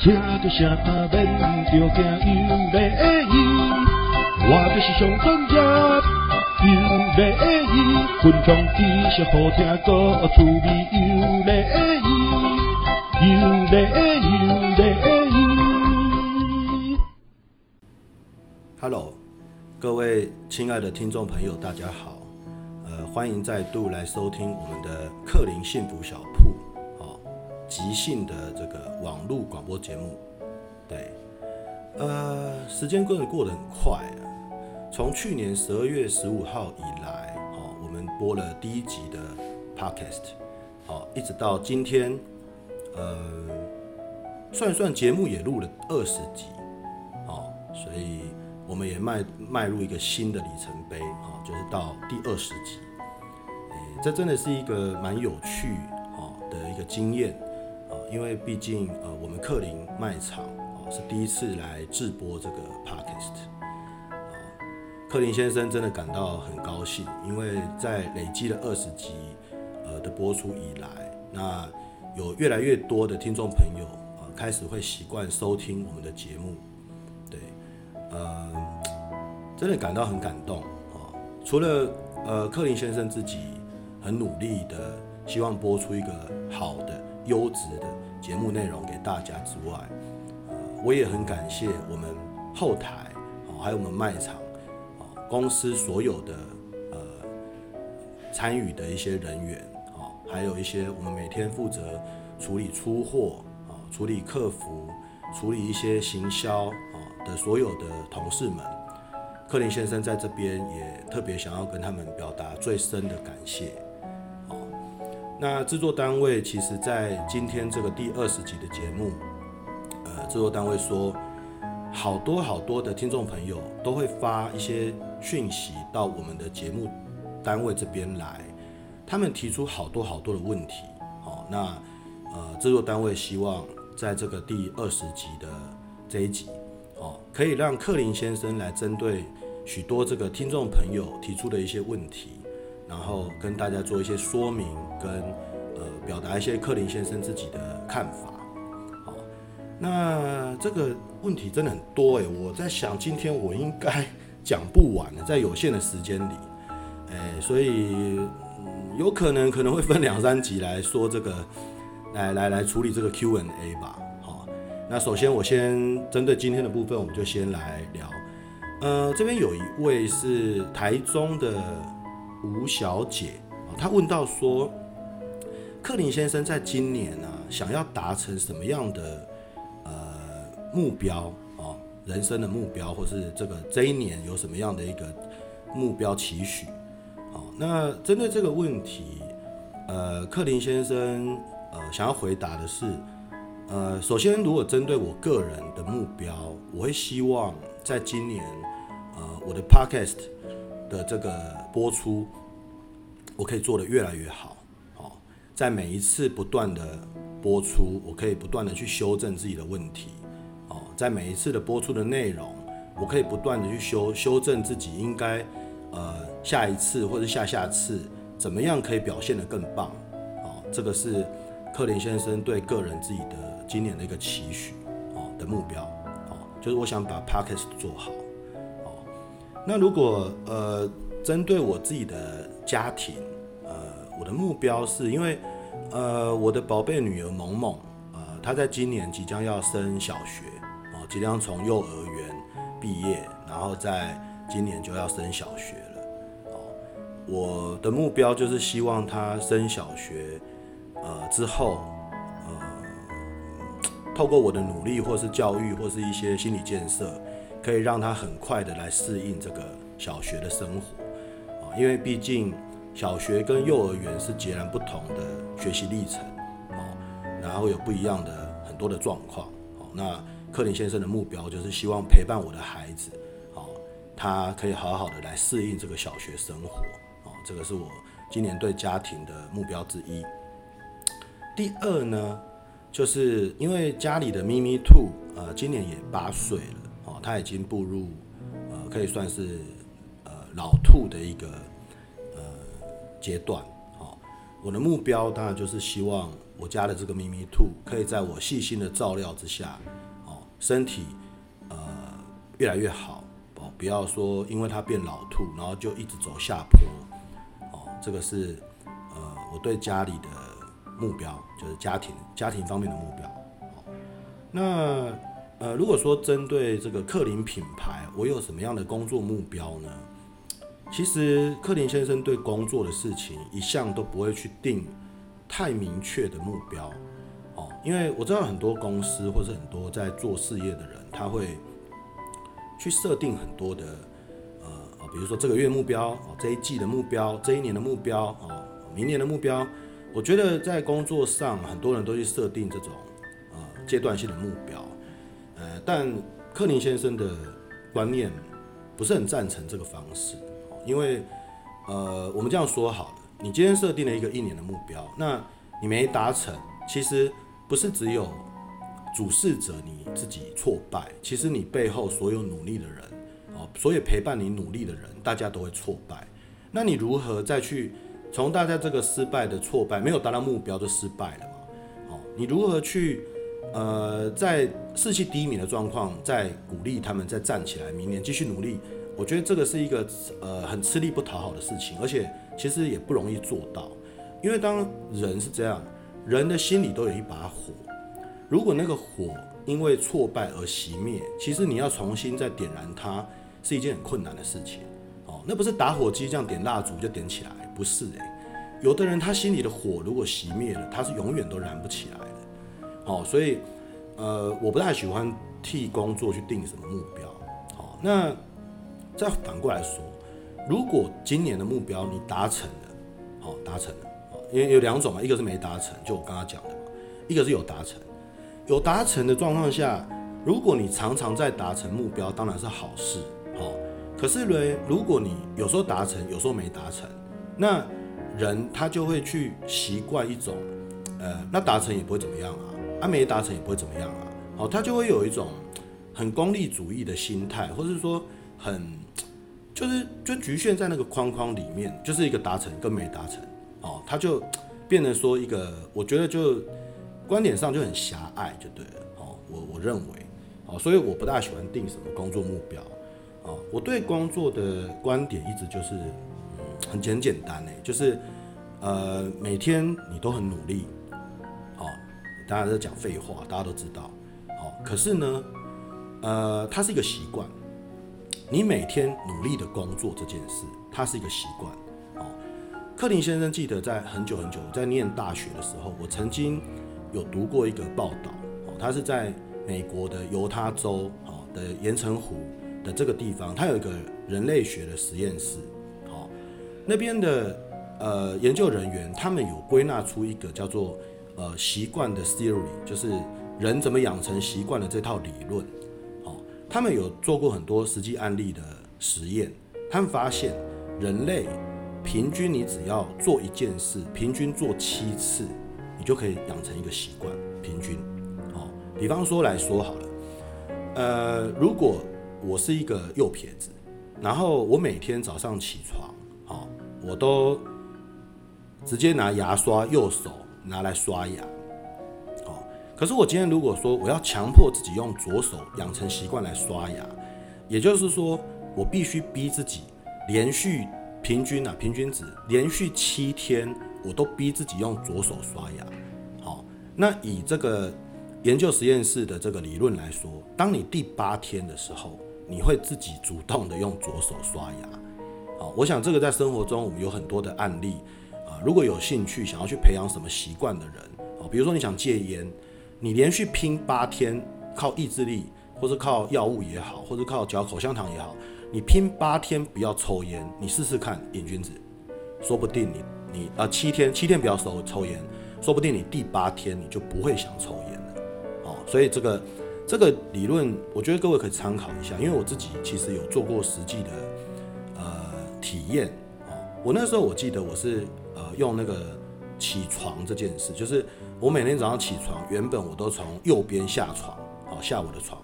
车个声免着惊又礼仪，我就是上专业又礼仪，群众知识好听个趣味又礼仪，又礼又礼仪。Hello，各位亲爱的听众朋友，大家好，呃，欢迎再度来收听我们的克林幸福小铺。即兴的这个网络广播节目，对，呃，时间过得过得很快啊。从去年十二月十五号以来，哦，我们播了第一集的 Podcast，哦，一直到今天，呃，算一算节目也录了二十集，哦，所以我们也迈迈入一个新的里程碑，哦，就是到第二十集，这真的是一个蛮有趣，哦，的一个经验。因为毕竟，呃，我们克林卖场啊是第一次来制播这个 podcast，啊，克林先生真的感到很高兴，因为在累积了二十集，呃的播出以来，那有越来越多的听众朋友啊开始会习惯收听我们的节目，对，呃，真的感到很感动啊。除了呃克林先生自己很努力的希望播出一个好的。优质的节目内容给大家之外，呃，我也很感谢我们后台啊，还有我们卖场啊，公司所有的呃参与的一些人员啊，还有一些我们每天负责处理出货啊、处理客服、处理一些行销啊的所有的同事们，克林先生在这边也特别想要跟他们表达最深的感谢。那制作单位其实，在今天这个第二十集的节目，呃，制作单位说，好多好多的听众朋友都会发一些讯息到我们的节目单位这边来，他们提出好多好多的问题。好，那呃，制作单位希望在这个第二十集的这一集，哦，可以让克林先生来针对许多这个听众朋友提出的一些问题。然后跟大家做一些说明，跟呃表达一些克林先生自己的看法。好，那这个问题真的很多诶，我在想今天我应该讲不完的，在有限的时间里，哎，所以、嗯、有可能可能会分两三集来说这个，来来来处理这个 Q&A 吧。好，那首先我先针对今天的部分，我们就先来聊。呃，这边有一位是台中的。吴小姐啊，她问到说：“克林先生在今年啊，想要达成什么样的呃目标啊？人生的目标，或是这个这一年有什么样的一个目标期许？好，那针对这个问题，呃，克林先生呃想要回答的是，呃，首先如果针对我个人的目标，我会希望在今年呃我的 Podcast。的这个播出，我可以做得越来越好，哦，在每一次不断的播出，我可以不断的去修正自己的问题，哦，在每一次的播出的内容，我可以不断的去修修正自己应该，呃，下一次或者下下次怎么样可以表现得更棒，哦，这个是克林先生对个人自己的今年的一个期许，哦的目标，哦，就是我想把 Podcast 做好。那如果呃，针对我自己的家庭，呃，我的目标是因为呃，我的宝贝女儿萌萌，呃，她在今年即将要升小学，哦，即将从幼儿园毕业，然后在今年就要升小学了，哦，我的目标就是希望她升小学，呃，之后，呃，透过我的努力，或是教育，或是一些心理建设。可以让他很快的来适应这个小学的生活啊，因为毕竟小学跟幼儿园是截然不同的学习历程啊，然后有不一样的很多的状况。那克林先生的目标就是希望陪伴我的孩子，他可以好好的来适应这个小学生活啊，这个是我今年对家庭的目标之一。第二呢，就是因为家里的咪咪兔呃今年也八岁了。他已经步入，呃，可以算是呃老兔的一个呃阶段。好，我的目标当然就是希望我家的这个咪咪兔可以在我细心的照料之下，哦，身体呃越来越好哦，不要说因为它变老兔，然后就一直走下坡哦，这个是呃我对家里的目标，就是家庭家庭方面的目标。那呃如果说针对这个克林品牌，我有什么样的工作目标呢？其实克林先生对工作的事情一向都不会去定太明确的目标，哦，因为我知道很多公司或是很多在做事业的人，他会去设定很多的，呃，比如说这个月目标，哦，这一季的目标，这一年的目标，哦，明年的目标。我觉得在工作上，很多人都去设定这种呃阶段性的目，但克林先生的观念不是很赞成这个方式。因为，呃，我们这样说好了，你今天设定了一个一年的目标，那你没达成，其实不是只有主事者你自己挫败，其实你背后所有努力的人，哦，所有陪伴你努力的人，大家都会挫败。那你如何再去从大家这个失败的挫败，没有达到目标就失败了嘛？哦，你如何去，呃，在士气低迷的状况，再鼓励他们再站起来，明年继续努力？我觉得这个是一个呃很吃力不讨好的事情，而且其实也不容易做到，因为当人是这样，人的心里都有一把火，如果那个火因为挫败而熄灭，其实你要重新再点燃它是一件很困难的事情哦。那不是打火机这样点蜡烛就点起来，不是诶。有的人他心里的火如果熄灭了，他是永远都燃不起来。哦，所以呃我不太喜欢替工作去定什么目标。好，那。再反过来说，如果今年的目标你达成了，好达成了，因为有两种嘛，一个是没达成，就我刚刚讲的嘛，一个是有达成。有达成的状况下，如果你常常在达成目标，当然是好事，好。可是呢，如果你有时候达成，有时候没达成，那人他就会去习惯一种，呃，那达成也不会怎么样啊，啊没达成也不会怎么样啊，好，他就会有一种很功利主义的心态，或者是说很。就是就局限在那个框框里面，就是一个达成跟没达成哦，他就变成说一个，我觉得就观点上就很狭隘，就对了哦。我我认为哦，所以我不大喜欢定什么工作目标哦。我对工作的观点一直就是嗯很简简单诶，就是呃每天你都很努力，大家都讲废话，大家都知道哦。可是呢，呃，它是一个习惯。你每天努力的工作这件事，它是一个习惯。哦，克林先生记得在很久很久在念大学的时候，我曾经有读过一个报道。哦，他是在美国的犹他州哦的盐城湖的这个地方，他有一个人类学的实验室。哦，那边的呃研究人员他们有归纳出一个叫做呃习惯的 theory，就是人怎么养成习惯的这套理论。他们有做过很多实际案例的实验，他们发现人类平均你只要做一件事，平均做七次，你就可以养成一个习惯。平均，哦，比方说来说好了，呃，如果我是一个右撇子，然后我每天早上起床，哦，我都直接拿牙刷，右手拿来刷牙。可是我今天如果说我要强迫自己用左手养成习惯来刷牙，也就是说我必须逼自己连续平均啊平均值连续七天我都逼自己用左手刷牙。好，那以这个研究实验室的这个理论来说，当你第八天的时候，你会自己主动的用左手刷牙。好，我想这个在生活中我们有很多的案例如果有兴趣想要去培养什么习惯的人，啊，比如说你想戒烟。你连续拼八天，靠意志力，或是靠药物也好，或是靠嚼口香糖也好，你拼八天不要抽烟，你试试看，瘾君子，说不定你你啊、七天七天不要抽抽烟，说不定你第八天你就不会想抽烟了，哦，所以这个这个理论，我觉得各位可以参考一下，因为我自己其实有做过实际的呃体验，哦，我那时候我记得我是用那个起床这件事，就是。我每天早上起床，原本我都从右边下床，好下我的床。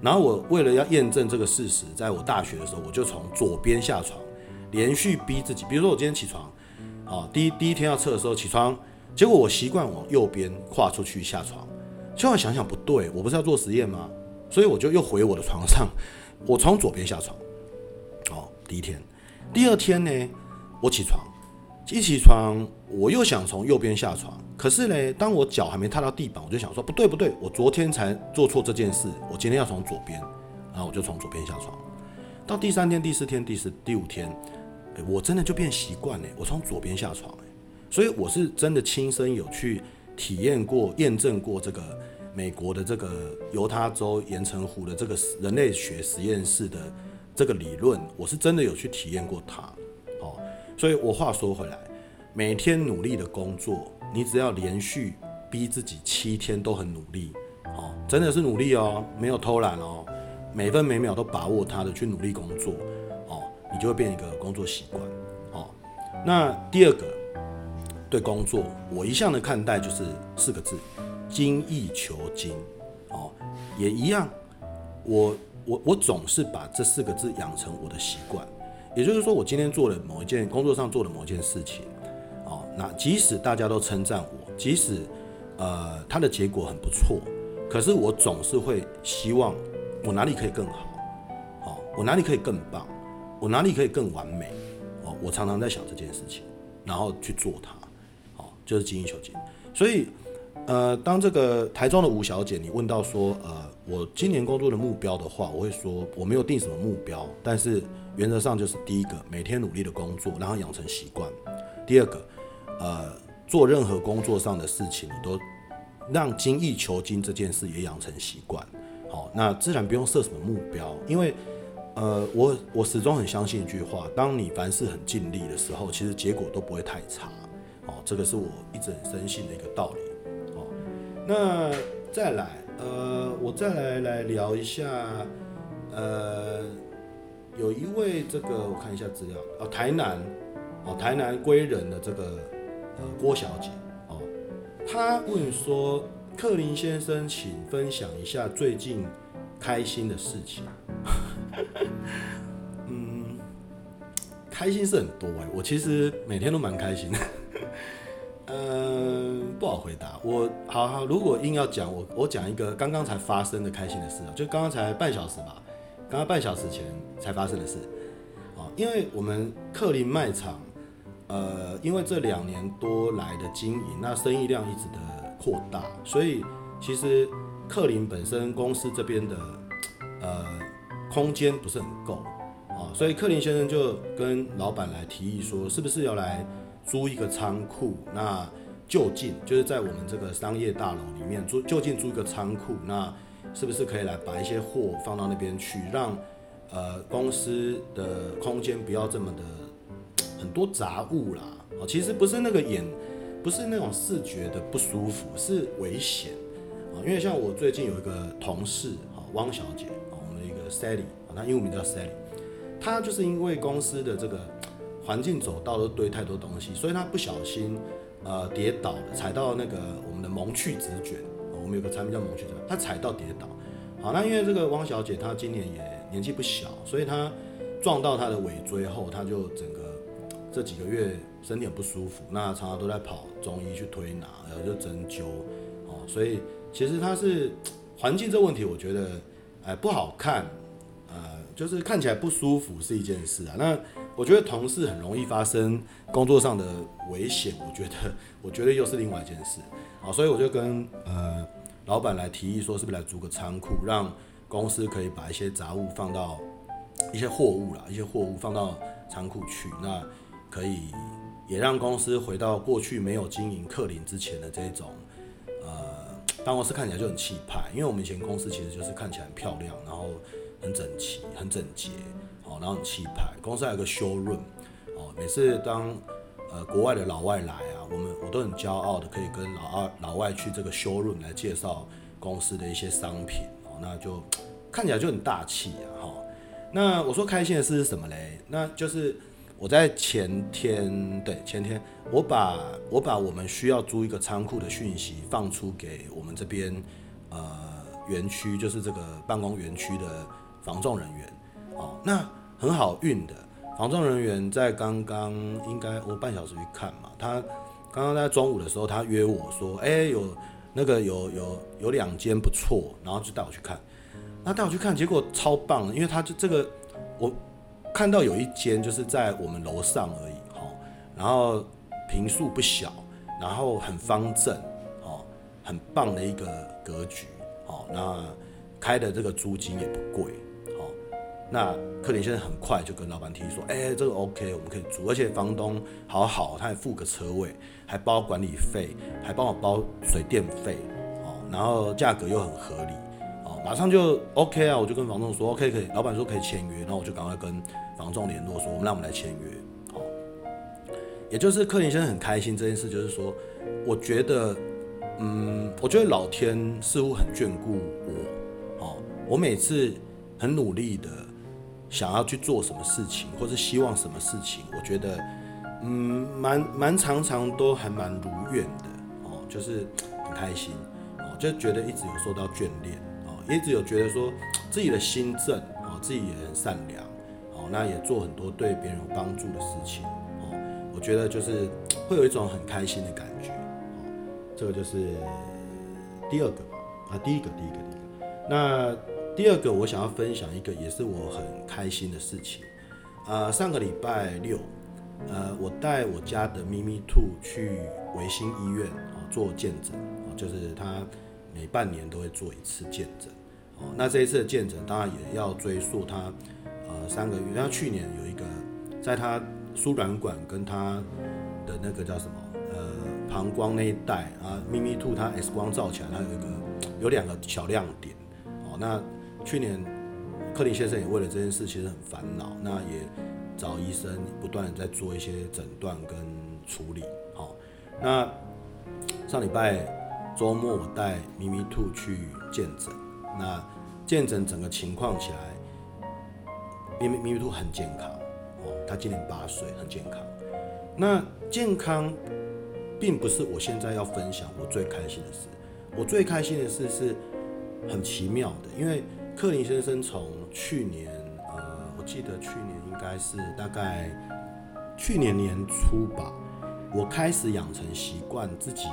然后我为了要验证这个事实，在我大学的时候，我就从左边下床，连续逼自己。比如说我今天起床，啊，第一第一天要测的时候起床，结果我习惯往右边跨出去下床，结果想想不对，我不是要做实验吗？所以我就又回我的床上，我从左边下床。哦，第一天，第二天呢，我起床，一起床我又想从右边下床，可是呢，当我脚还没踏到地板，我就想说不对不对，我昨天才做错这件事，我今天要从左边，然后我就从左边下床。到第三天、第四天、第四、第五天，欸，我真的就变习惯了，我从左边下床。所以我是真的亲身有去体验过、验证过这个美国的这个犹他州盐城湖的这个人类学实验室的这个理论，我是真的有去体验过它。所以我话说回来，每天努力的工作，你只要连续逼自己七天都很努力，哦，真的是努力哦，没有偷懒哦，每分每秒都把握它的去努力工作，哦，你就会变一个工作习惯。哦，那第二个。对工作，我一向的看待就是四个字：精益求精。哦，也一样，我我我总是把这四个字养成我的习惯。也就是说，我今天做了某一件工作上做的某一件事情，哦，那即使大家都称赞我，即使呃它的结果很不错，可是我总是会希望我哪里可以更好，哦，我哪里可以更棒，我哪里可以更完美，哦，我常常在想这件事情，然后去做它。哦就是精益求精，所以，呃，当这个台中的吴小姐，你问到说，呃，我今年工作的目标的话，我会说我没有定什么目标，但是原则上就是第一个，每天努力的工作，然后养成习惯；第二个，呃，做任何工作上的事情，你都让精益求精这件事也养成习惯。好，那自然不用设什么目标，因为，呃，我我始终很相信一句话，当你凡事很尽力的时候，其实结果都不会太差。哦，这个是我一直很深信的一个道理。哦，那再来，呃，我再来来聊一下，呃，有一位这个我看一下资料，哦，台南，哦，台南归仁的这个呃郭小姐，哦，她问说，克林先生，请分享一下最近开心的事情。嗯，开心是很多哎，我其实每天都蛮开心的。嗯，不好回答。我好好，如果硬要讲，我我讲一个刚刚才发生的开心的事啊，就刚刚才半小时吧，刚刚半小时前才发生的事。啊，因为我们克林卖场，呃，因为这两年多来的经营，那生意量一直的扩大，所以其实克林本身公司这边的呃空间不是很够啊，所以克林先生就跟老板来提议说，是不是要来。租一个仓库，那就近就是在我们这个商业大楼里面租，就近租一个仓库，那是不是可以来把一些货放到那边去，让呃公司的空间不要这么的很多杂物啦？哦，其实不是那个眼，不是那种视觉的不舒服，是危险啊。因为像我最近有一个同事啊，汪小姐啊，我们的一个 Sally 啊，她英文名叫 Sally，她就是因为公司的这个。环境走道都堆太多东西，所以他不小心，呃，跌倒了，踩到那个我们的萌趣纸卷，们有个产品叫萌趣者，他踩到跌倒。好，那因为这个汪小姐她今年也年纪不小，所以她撞到她的尾椎后，她就整个这几个月身体很不舒服，那常常都在跑中医去推拿，然后就针灸，哦，所以其实她是环境这问题，我觉得哎不好看，呃，就是看起来不舒服是一件事啊，那。我觉得同事很容易发生工作上的危险，我觉得，我觉得又是另外一件事，好，所以我就跟呃老板来提议说，是不是来租个仓库，让公司可以把一些杂物放到一些货物啦，一些货物放到仓库去，那可以也让公司回到过去没有经营克林之前的这种呃办公室看起来就很气派，因为我们以前公司其实就是看起来很漂亮，然后很整齐、很整洁。好然后很气派，公司还有个 showroom，哦，每次当呃国外的老外来啊，我们我都很骄傲的可以跟老二老外去这个 showroom 来介绍公司的一些商品，哦，那就 看起来就很大气啊，哈、哦。那我说开心的事是什么嘞？那就是我在前天，对，前天，我把我把我们需要租一个仓库的讯息放出给我们这边呃园区，就是这个办公园区的房仲人员，哦，那。很好运的，房仲人员在刚刚应该我半小时去看嘛，他刚刚在中午的时候，他约我说，哎、有那个有有有两间不错，然后就带我去看。那带我去看，结果超棒的，因为他就这个我看到有一间就是在我们楼上而已，哈，然后坪数不小，然后很方正，哦，很棒的一个格局，哦，那开的这个租金也不贵。那克林先生很快就跟老板提说：“哎、这个 OK，我们可以租，而且房东好好，他还付个车位，还包管理费，还帮我包水电费，哦，然后价格又很合理，哦，马上就 OK 啊！我就跟房东说 OK 可以，老板说可以签约，然后我就赶快跟房仲联络说，我们让我们来签约，哦，也就是克林先生很开心这件事，就是说，我觉得，嗯，我觉得老天似乎很眷顾我，哦，我每次很努力的。想要去做什么事情，或是希望什么事情，我觉得，嗯，蛮蛮常常都还蛮如愿的哦，就是很开心哦，就觉得一直有受到眷恋哦，一直有觉得说自己的心正哦，自己也很善良哦，那也做很多对别人有帮助的事情哦，我觉得就是会有一种很开心的感觉哦，这个就是第二个吧，啊，第一个，第一个，第一个，那。第二个，我想要分享一个也是我很开心的事情。呃，上个礼拜六，呃，我带我家的咪咪兔去维新医院啊做健诊，就是他每半年都会做一次健诊。哦，那这一次的健诊当然也要追溯他呃三个月，因为他去年有一个在他输卵管跟他的那个叫什么呃膀胱那一带啊，咪咪兔它 X 光照起来，它有一个有两个小亮点。哦，那去年，克林先生也为了这件事其实很烦恼，那也找医生不断的在做一些诊断跟处理。好，那上礼拜周末我带咪咪兔去见诊，那见诊整个情况起来，咪咪咪咪兔很健康哦，它今年八岁，很健康。那健康并不是我现在要分享我最开心的事，我最开心的事是很奇妙的，因为。克林先生从去年，呃，我记得去年应该是大概去年年初吧，我开始养成习惯，自己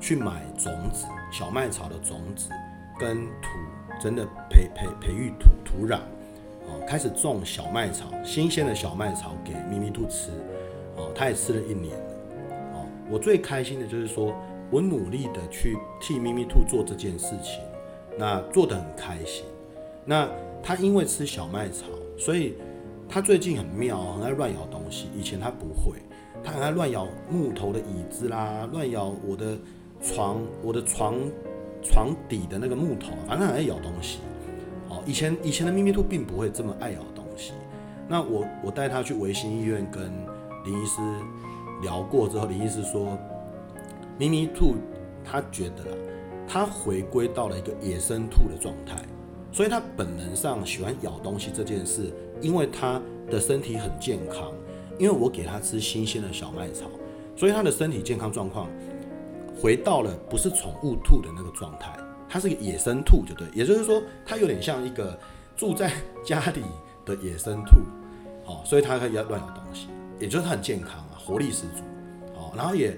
去买种子，小麦草的种子跟土，真的培培培育土土壤，哦，开始种小麦草，新鲜的小麦草给咪咪兔吃，哦，它也吃了一年了，哦，我最开心的就是说我努力的去替咪咪兔做这件事情，那做得很开心。那他因为吃小麦草，所以他最近很妙，很爱乱咬东西。以前他不会，他很爱乱咬木头的椅子啦，乱咬我的床，我的床床底的那个木头，反正很爱咬东西。哦，以前以前的咪咪兔并不会这么爱咬东西。那我我带他去维新医院跟林医师聊过之后，林医师说，咪咪兔他觉得啦，他回归到了一个野生兔的状态。所以他本能上喜欢咬东西这件事，因为他的身体很健康，因为我给他吃新鲜的小麦草，所以他的身体健康状况回到了不是宠物兔的那个状态，他是个野生兔，就对，也就是说，他有点像一个住在家里的野生兔，哦，所以他可以乱咬东西，也就是他很健康啊，活力十足，哦，然后也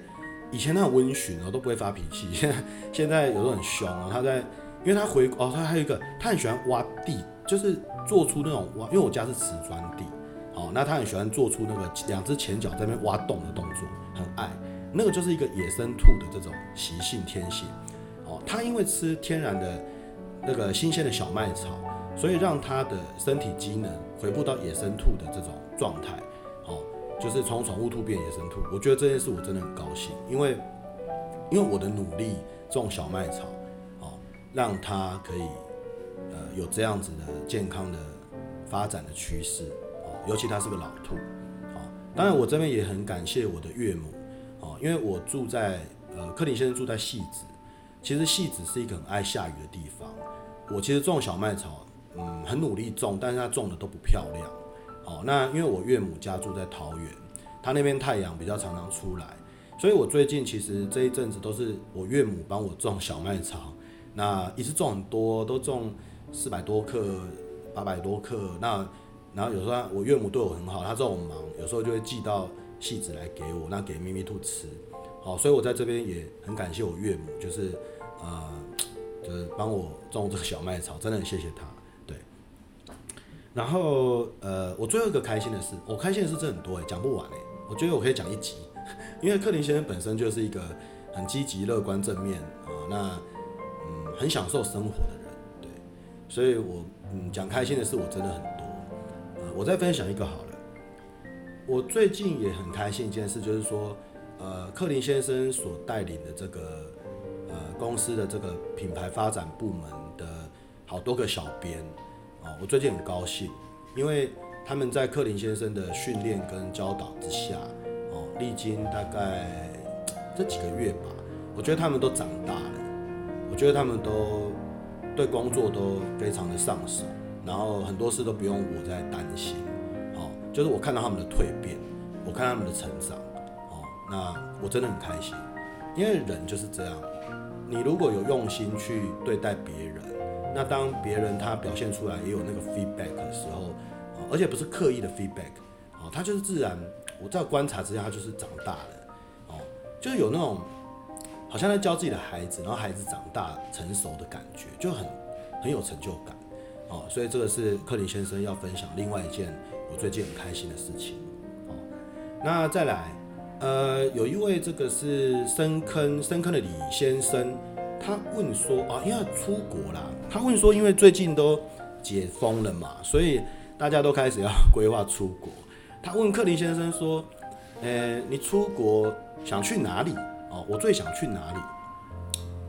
以前他很温驯哦，都不会发脾气，现在现在有时候很凶啊，他在。因为他回哦，他还有一个，他很喜欢挖地，就是做出那种挖。因为我家是瓷砖地，哦，那他很喜欢做出那个两只前脚在那边挖洞的动作，很爱。那个就是一个野生兔的这种习性天性，哦，他因为吃天然的那个新鲜的小麦草，所以让他的身体机能回复到野生兔的这种状态，哦，就是从宠物兔变野生兔。我觉得这件事我真的很高兴，因为因为我的努力种小麦草。让他可以，呃，有这样子的健康的发展的趋势，哦，尤其他是个老兔，哦，当然我这边也很感谢我的岳母，哦，因为我住在，呃，克林先生住在戏子，其实戏子是一个很爱下雨的地方，我其实种小麦草，嗯，很努力种，但是他种的都不漂亮，哦，那因为我岳母家住在桃园，他那边太阳比较常常出来，所以我最近其实这一阵子都是我岳母帮我种小麦草。那一次种很多，都种四百多克、八百多克。那然后有时候我岳母对我很好，她知道我忙，有时候就会寄到汐止来给我，那给咪咪兔吃。好，所以我在这边也很感谢我岳母，就是呃，就是帮我种这个小麦草，真的很谢谢他。对，然后呃，我最后一个开心的事，我开心的事真的很多哎，讲不完哎，我觉得我可以讲一集，因为克林先生本身就是一个很积极、乐观、正面啊，那，很享受生活的人，对，所以我嗯讲开心的事我真的很多，呃，我再分享一个好了。我最近也很开心一件事，就是说，呃，克林先生所带领的这个呃公司的这个品牌发展部门的好多个小编啊，我最近很高兴，因为他们在克林先生的训练跟教导之下，哦，历经大概这几个月吧，我觉得他们都长大，觉得他们都对工作都非常的上手，然后很多事都不用我在担心。就是我看到他们的蜕变，我看他们的成长，哦，那我真的很开心，因为人就是这样，你如果有用心去对待别人，那当别人他表现出来也有那个 feedback 的时候，而且不是刻意的 feedback，哦，他就是自然，我在观察之下，他就是长大了，哦，就是有那种好像在教自己的孩子，然后孩子长大成熟的感觉，就很很有成就感，哦，所以这个是克林先生要分享另外一件。我最近很开心的事情，哦，那再来，呃，有一位这个是深坑深坑的李先生，他问说啊，因为出国啦，他问说，因为最近都解封了嘛，所以大家都开始要规划出国。他问克林先生说，呃，你出国想去哪里？我最想去哪里？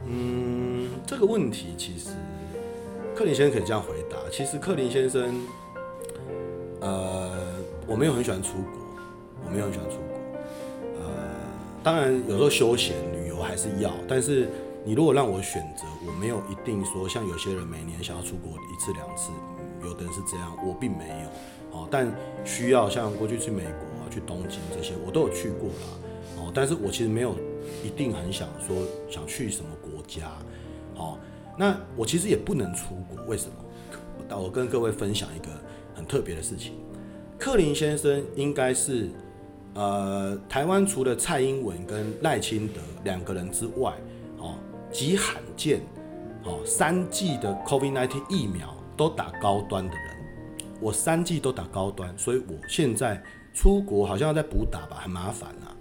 嗯，这个问题其实克林先生可以这样回答，其实克林先生。呃，我没有很喜欢出国，我没有很喜欢出国。呃，当然有时候休闲旅游还是要，但是你如果让我选择，我没有一定说像有些人每年想要出国一次两次，有的人是这样，我并没有。哦，但需要像过去去美国啊、去东京这些，我都有去过啦。哦，但是我其实没有一定很想说想去什么国家。哦，那我其实也不能出国，为什么？我跟各位分享一个。很特别的事情，克林先生应该是，呃，台湾除了蔡英文跟赖清德两个人之外，哦，极罕见，哦，三剂的 COVID-19 疫苗都打高端的人。我三剂都打高端，所以我现在出国好像要再补打吧，很麻烦呐，啊。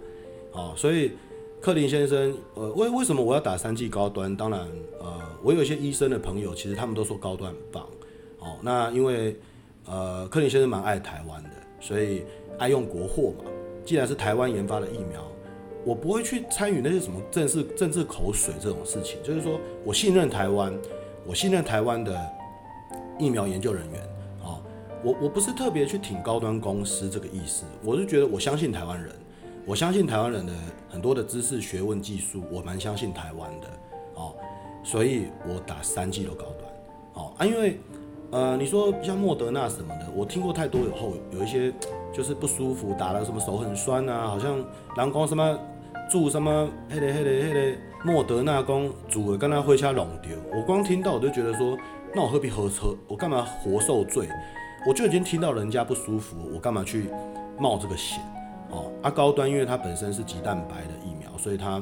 哦，所以克林先生，呃，为为什么我要打三剂高端？当然，呃，我有一些医生的朋友，其实他们都说高端棒。哦，那因为。呃，克林先生蛮爱台湾的，所以爱用国货嘛。既然是台湾研发的疫苗，我不会去参与那些什么政治政治口水这种事情。就是说我信任台湾，我信任台湾的疫苗研究人员。哦，我我不是特别去挺高端公司这个意思，我是觉得我相信台湾人，我相信台湾人的很多的知识、学问、技术，我蛮相信台湾的。哦，所以我打三剂都高端。哦啊，因为。呃，你说像莫德纳什么的，我听过太多以后，有一些就是不舒服，打了什么手很酸啊，好像人讲什么注什么黑的黑的黑的莫德纳讲煮的跟他回家弄掉，我光听到我就觉得说，那我何必喝车？我干嘛活受罪？我就已经听到人家不舒服，我干嘛去冒这个险？哦，啊高端因为它本身是鸡蛋白的疫苗，所以它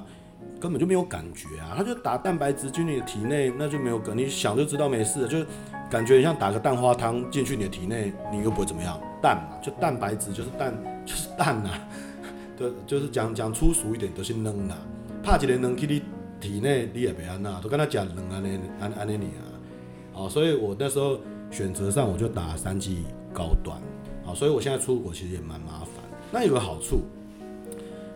根本就没有感觉啊，它就打蛋白质进你的体内，那就没有感，你想就知道没事了，就。感觉像打个蛋花汤进去你的体内，你又不会怎么样。蛋嘛，就蛋白质就是蛋，就是蛋呐、啊。对，就是讲讲粗俗一点，都是扔啦。怕一个扔去你体内，你也别安呐，都跟他讲扔安尼安安尼你啊。好，所以我那时候选择上我就打三剂高端。好，所以我现在出国其实也蛮麻烦。那有个好处，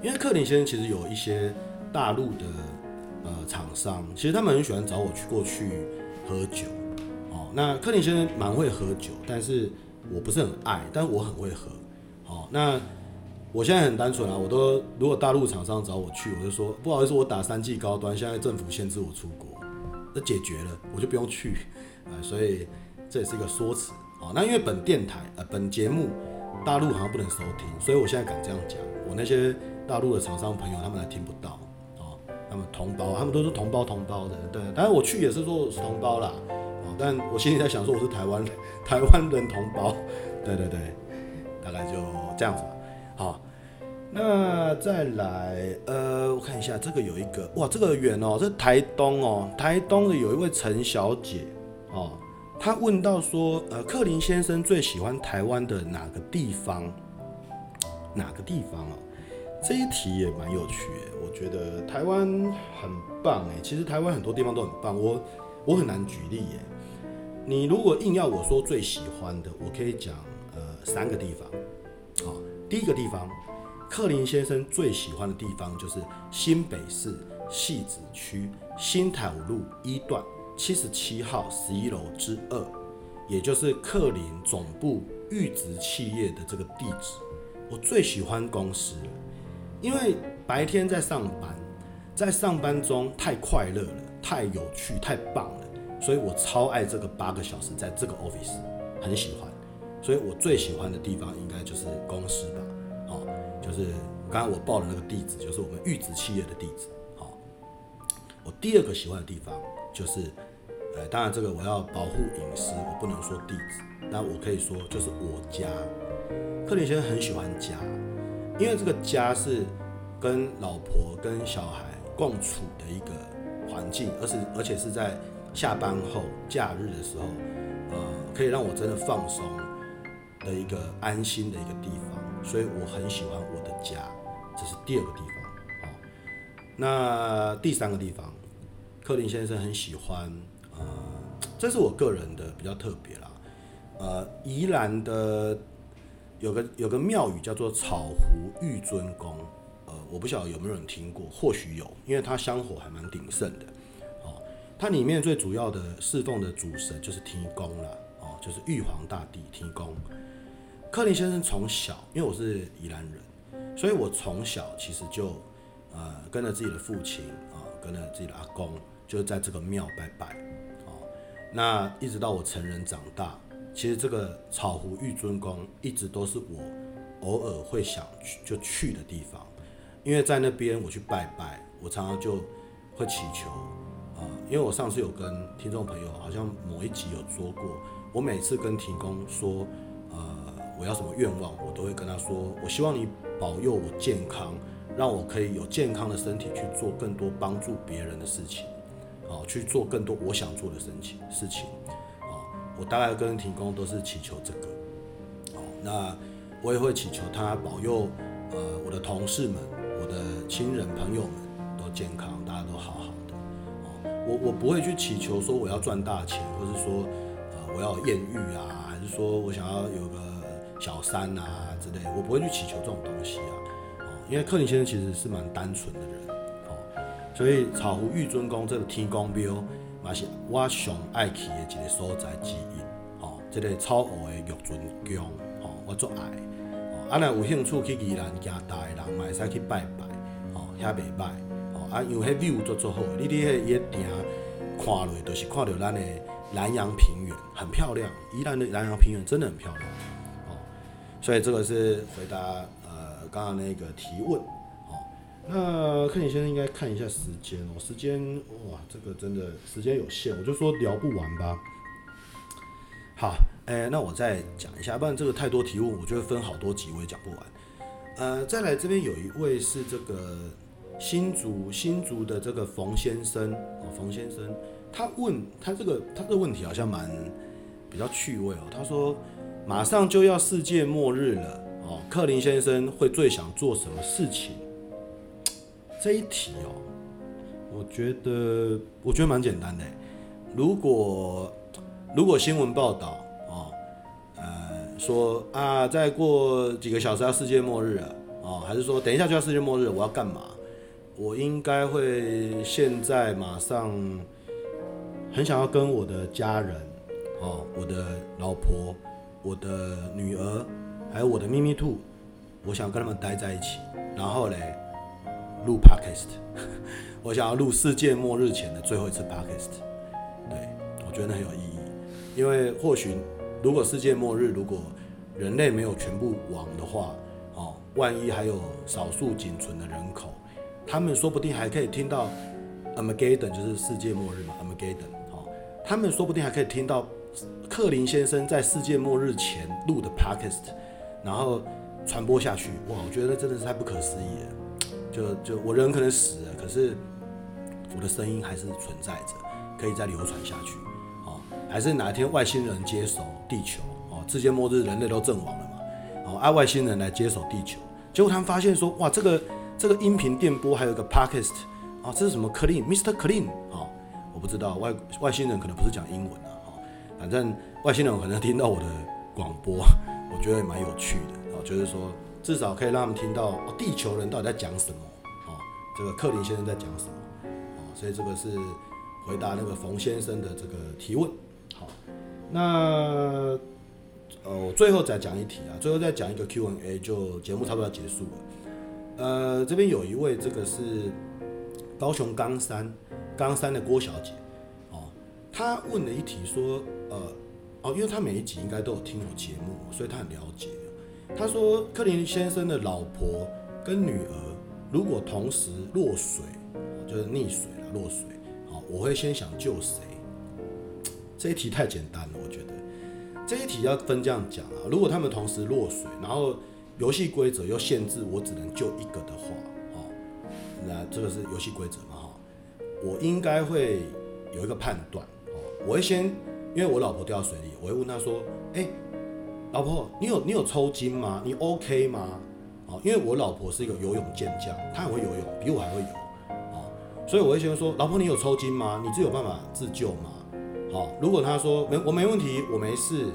因为克林先生其实有一些大陆的呃厂商，其实他们很喜欢找我去过去喝酒。哦那克林先生蛮会喝酒，但是我不是很爱，但我很会喝。哦，那我现在很单纯啊，我都如果大陆厂商找我去，我就说不好意思，我打三 G 高端，现在政府限制我出国，那解决了，我就不用去啊。所以这也是一个说辞。好，那因为本电台呃本节目大陆好像不能收听，所以我现在敢这样讲。我那些大陆的厂商朋友他们还听不到，哦，他们同胞，他们都是同胞同胞的，对。但是我去也是说我是同胞啦。哦但我心里在想，说我是台湾台湾人同胞，对对对，大概就这样子吧。好，那再来，呃，我看一下这个有一个，哇，这个远哦，这台东哦，台东的有一位陈小姐哦，他问到说，呃，克林先生最喜欢台湾的哪个地方？哪个地方啊？这一题也蛮有趣的，我觉得台湾很棒哎，其实台湾很多地方都很棒，我我很难举例耶。你如果硬要我说最喜欢的，我可以讲呃三个地方。好，第一个地方，克林先生最喜欢的地方就是新北市汐止区新台五路一段七十七号十一楼之二，也就是克林总部育殖企业的这个地址。我最喜欢公司，因为白天在上班，在上班中太快乐了，太有趣，太棒了。所以我超爱这个八个小时在这个 office，很喜欢。所以我最喜欢的地方应该就是公司吧，好，就是刚刚我报的那个地址，就是我们育殖企业的地址。好，我第二个喜欢的地方就是，呃，当然这个我要保护隐私，我不能说地址，但我可以说就是我家。克林先生很喜欢家，因为这个家是跟老婆跟小孩共处的一个环境，而是而且是在。下班后、假日的时候，呃，可以让我真的放松的一个安心的一个地方，所以我很喜欢我的家。这是第二个地方。好，那第三个地方，克林先生很喜欢，这是我个人的比较特别啦。呃，宜兰的有个有个庙宇叫做草湖玉尊宫，呃，我不晓得有没有人听过，或许有，因为它香火还蛮鼎盛的。哦它里面最主要的侍奉的主神就是天公了，哦，就是玉皇大帝天公。克林先生从小，因为我是宜兰人，所以我从小其实就呃跟着自己的父亲啊，跟着自己的阿公，就在这个庙拜拜，那一直到我成人长大，其实这个草湖玉尊宫一直都是我偶尔会想去就去的地方，因为在那边我去拜拜，我常常就会祈求啊。因为我上次有跟听众朋友，好像某一集有说过，我每次跟提供说，呃，我要什么愿望，我都会跟他说，我希望你保佑我健康，让我可以有健康的身体去做更多帮助别人的事情，啊，去做更多我想做的事情事情，啊，我大概跟天公都是祈求这个，哦，那我也会祈求他保佑，呃，我的同事们，我的亲人朋友们都健康，大家都好好的。哦。我我不会去祈求说我要赚大钱，或是说，呃，我要艳遇啊，还是说我想要有个小三啊之类，我不会去祈求这种东西啊，哦，因为克林先生其实是蛮单纯的人，所以草湖玉尊宫这个天公庙，嘛是我上爱去的一个所在之一，哦，这个草湖的玉尊宫，哦，我最爱，哦，啊，若有兴趣去宜兰行大的人，嘛会使去拜拜，哦，遐袂歹。啊，因为迄 view 做做好，你伫迄一顶看落，就是看到咱的南阳平原，很漂亮。宜兰的南阳平原真的很漂亮，哦，所以这个是回答呃刚刚那个提问，那克林先生应该看一下时间哦，时间哇，这个真的时间有限，我就说聊不完吧。好，哎、那我再讲一下，不然这个太多提问，我就会分好多集，我也讲不完。呃，再来这边有一位是这个。新竹新竹的这个冯先生哦，冯先生，他问他这个他这个问题好像蛮比较趣味哦。他说马上就要世界末日了哦，克林先生会最想做什么事情？这一题哦，我觉得我觉得蛮简单的。如果如果新闻报道哦，呃说啊再过几个小时要世界末日了哦，还是说等一下就要世界末日了，我要干嘛？我应该会现在马上很想要跟我的家人，哦，我的老婆、我的女儿，还有我的咪咪兔，我想跟他们待在一起，然后嘞录 Podcast，我想要录世界末日前的最后一次 Podcast，对，我觉得很有意义，因为或许如果世界末日，如果人类没有全部亡的话，哦，万一还有少数仅存的人口。他们说不定还可以听到 Amagaden 就是世界末日嘛 Amagaden，。哦，他们说不定还可以听到克林先生在世界末日前录的 Podcast，然后传播下去，哇，我觉得真的是太不可思议了。就就我人可能死了，可是我的声音还是存在着，可以再流传下去。哦，还是哪一天外星人接手地球，哦，世界末日人类都阵亡了嘛，哦，啊，外星人来接手地球，结果他们发现说，哇，这个这个音频电波还有一个 podcast，啊，这是什么 Clean，Mr. Clean，哦，我不知道外外星人可能不是讲英文啊，哦，反正外星人可能听到我的广播，我觉得也蛮有趣的。就是说，至少可以让他们听到地球人到底在讲什么啊？这个克林先生在讲什么啊？所以这个是回答那个冯先生的这个提问。好，那呃，我最后再讲一题啊，最后再讲一个 Q&A，就节目差不多要结束了。呃，这边有一位这个是高雄冈山冈山的郭小姐哦，她问了一题说，呃，哦，因为她每一集应该都有听我节目，所以她很了解。他说：“克林先生的老婆跟女儿如果同时落水，就是溺水了，落水，好，我会先想救谁？这一题太简单了，我觉得这一题要分这样讲啊。如果他们同时落水，然后游戏规则又限制我只能救一个的话，哦，那这个是游戏规则嘛，哈，我应该会有一个判断，哦，我会先，因为我老婆掉水里，我会问他说，哎。”老婆，你有你有抽筋吗？你 OK 吗？啊，因为我老婆是一个游泳健将，她很会游泳，比我还会游，啊，所以我会先说，老婆你有抽筋吗？你自有办法自救吗？好，如果她说没我没问题，我没事，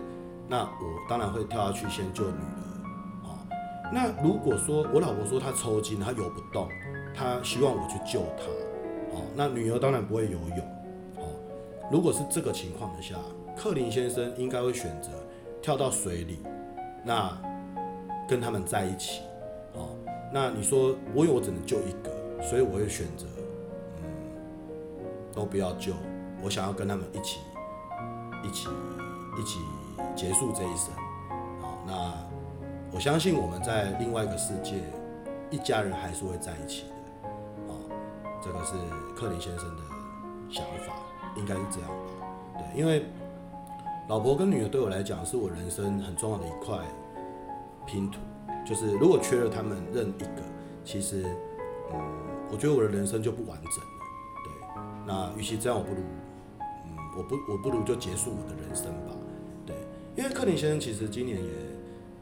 那我当然会跳下去先救女儿，啊，那如果说我老婆说她抽筋，她游不动，她希望我去救她，啊，那女儿当然不会游泳，啊，如果是这个情况下，克林先生应该会选择。跳到水里，那跟他们在一起，哦，那你说我有我只能救一个，所以我会选择，嗯，都不要救，我想要跟他们一起，一起，一起结束这一生，好，那我相信我们在另外一个世界，一家人还是会在一起的，哦，这个是克林先生的想法，应该是这样吧，对，因为。老婆跟女儿对我来讲是我人生很重要的一块拼图，就是如果缺了他们任一个，其实，嗯，我觉得我的人生就不完整了。对，那与其这样，我不如，嗯，我不，我不如就结束我的人生吧。对，因为克林先生其实今年也，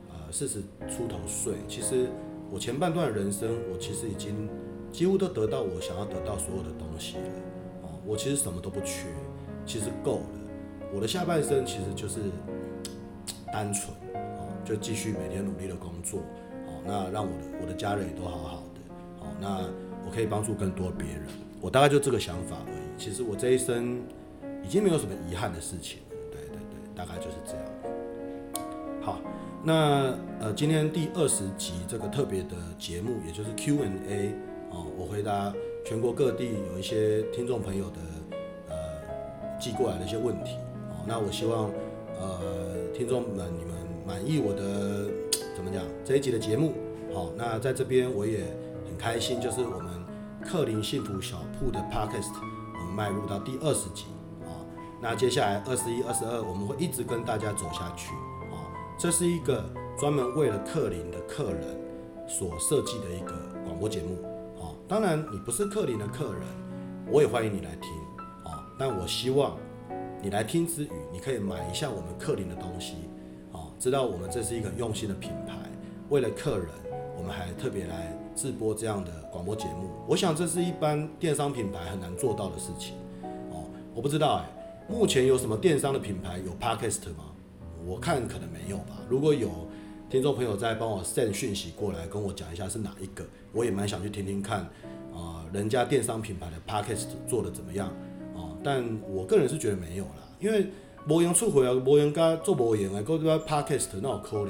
呃，四十出头岁，其实我前半段的人生，我其实已经几乎都得到我想要得到所有的东西了。哦，我其实什么都不缺，其实够了。我的下半生其实就是 单纯，哦，就继续每天努力的工作，哦，那让我的我的家人也都好好的，哦，那我可以帮助更多别人，我大概就这个想法而已。其实我这一生已经没有什么遗憾的事情了，对对对，大概就是这样。好，那呃，今天第二十集这个特别的节目，也就是 Q&A，哦，我回答全国各地有一些听众朋友的呃寄过来的一些问题。那我希望，呃，听众们你们满意我的 怎么讲这一集的节目？好，那在这边我也很开心，就是我们克林幸福小铺的 Podcast，我们迈入到第二十集啊。那接下来二十一、二十二，我们会一直跟大家走下去啊。这是一个专门为了克林的客人所设计的一个广播节目啊。当然，你不是克林的客人，我也欢迎你来听啊。但我希望。你来听之余，你可以买一下我们克林的东西，哦，知道我们这是一个用心的品牌，为了客人，我们还特别来制播这样的广播节目。我想这是一般电商品牌很难做到的事情，哦，我不知道哎，目前有什么电商的品牌有 Podcast 吗？我看可能没有吧。如果有听众朋友在帮我 send 讯息过来跟我讲一下是哪一个，我也蛮想去听听看，啊，人家电商品牌的 Podcast 做的怎么样。但我个人是觉得没有啦，因为无用出回啊，无用加做无用啊，搞这个 Podcast 那种可怜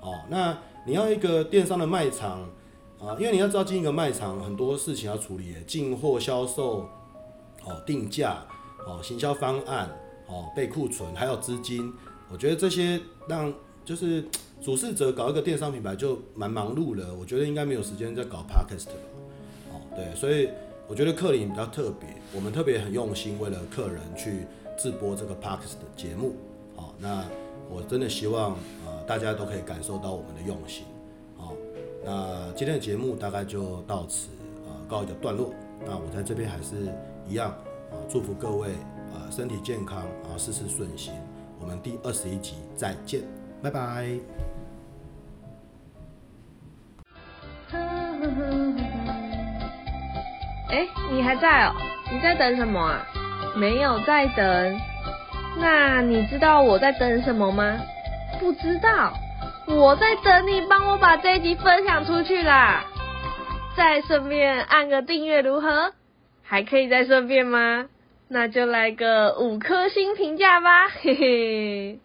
哦。那你要一个电商的卖场啊，因为你要知道进一个卖场很多事情要处理，进货、销售、哦定价、哦行销方案、哦备库存，还有资金。我觉得这些让就是主事者搞一个电商品牌就蛮忙碌了。我觉得应该没有时间再搞 Podcast 了。哦，对，所以。我觉得克林比较特别，我们特别很用心，为了客人去制播这个 Podcast 的节目。好，那我真的希望呃大家都可以感受到我们的用心。好，那今天的节目大概就到此啊告一个段落。那我在这边还是一样啊，祝福各位啊身体健康啊，事事顺心。我们第二十一集再见，拜拜。哎，你还在哦？你在等什么啊？没有在等。那你知道我在等什么吗？不知道。我在等你帮我把这一集分享出去啦。再顺便按个订阅如何？还可以再顺便吗？那就来个五颗星评价吧，嘿嘿。